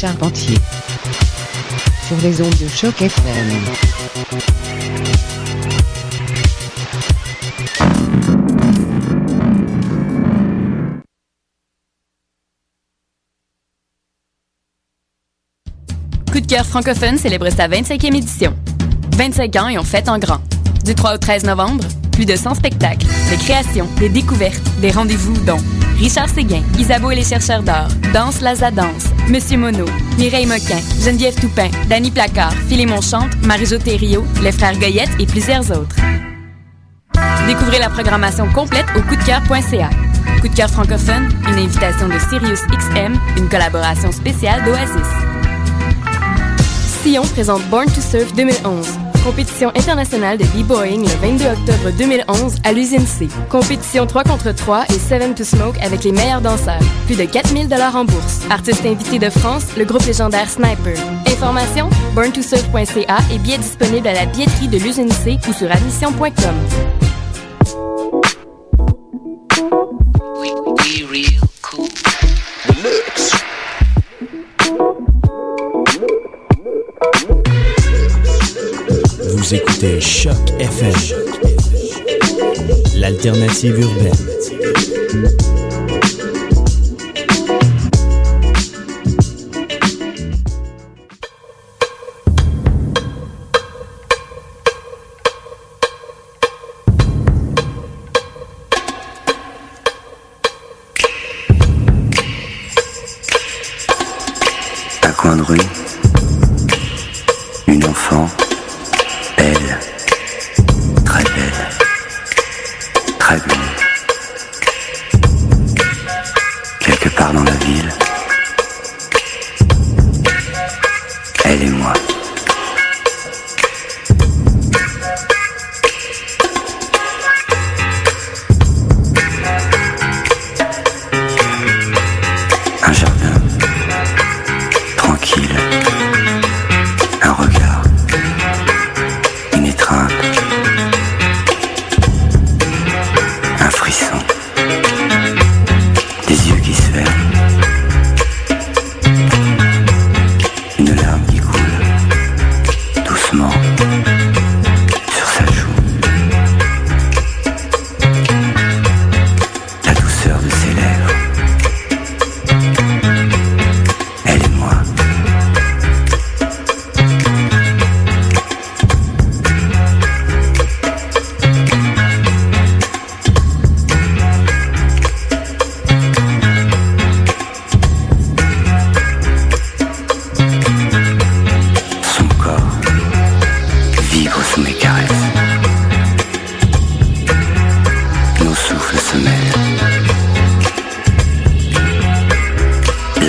Charpentier. Sur les ondes de choc FM. Coup de cœur francophone célèbre sa 25e édition. 25 ans et on fête en grand. Du 3 au 13 novembre, de 100 spectacles, des créations, des découvertes, des rendez-vous dont Richard Séguin, Isabeau et les chercheurs d'or, Danse Laza Danse, Monsieur Mono, Mireille Moquin, Geneviève Toupin, Danny Placard, Philémon Chante, Marie-Jo Thériault, les frères Goyette et plusieurs autres. Découvrez la programmation complète au coupdecoeur.ca. Coup de cœur francophone, une invitation de Sirius XM, une collaboration spéciale d'Oasis. Sion présente Born to Surf 2011. Compétition internationale de b-boying le 22 octobre 2011 à l'usine C. Compétition 3 contre 3 et 7 to Smoke avec les meilleurs danseurs. Plus de 4000 dollars en bourse. Artiste invité de France, le groupe légendaire Sniper. Information borntosurf.ca et billets disponibles à la billetterie de l'usine C ou sur admission.com. Vous écoutez Choc FM, l'alternative urbaine. Coin de rue,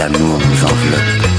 l'amour nous enveloppe.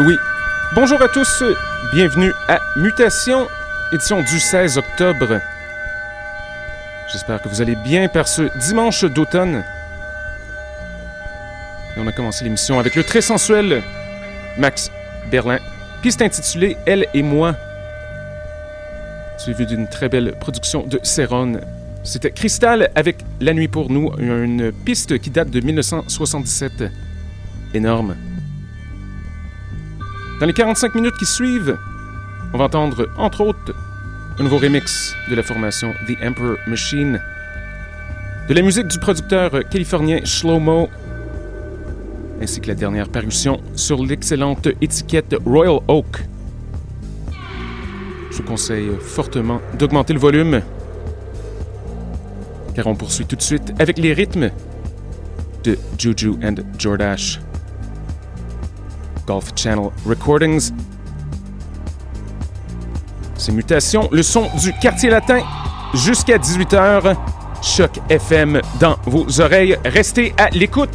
Oui, bonjour à tous, bienvenue à Mutation, édition du 16 octobre. J'espère que vous allez bien par ce dimanche d'automne. Et on a commencé l'émission avec le très sensuel Max Berlin, piste intitulée Elle et moi, suivi d'une très belle production de Céron. C'était Cristal avec La nuit pour nous, une piste qui date de 1977. Énorme. Dans les 45 minutes qui suivent, on va entendre, entre autres, un nouveau remix de la formation The Emperor Machine, de la musique du producteur californien Shlomo, ainsi que la dernière parution sur l'excellente étiquette Royal Oak. Je vous conseille fortement d'augmenter le volume, car on poursuit tout de suite avec les rythmes de Juju and Jordash. Golf Channel Recordings. Ces mutations, le son du quartier latin jusqu'à 18h. Choc FM dans vos oreilles. Restez à l'écoute.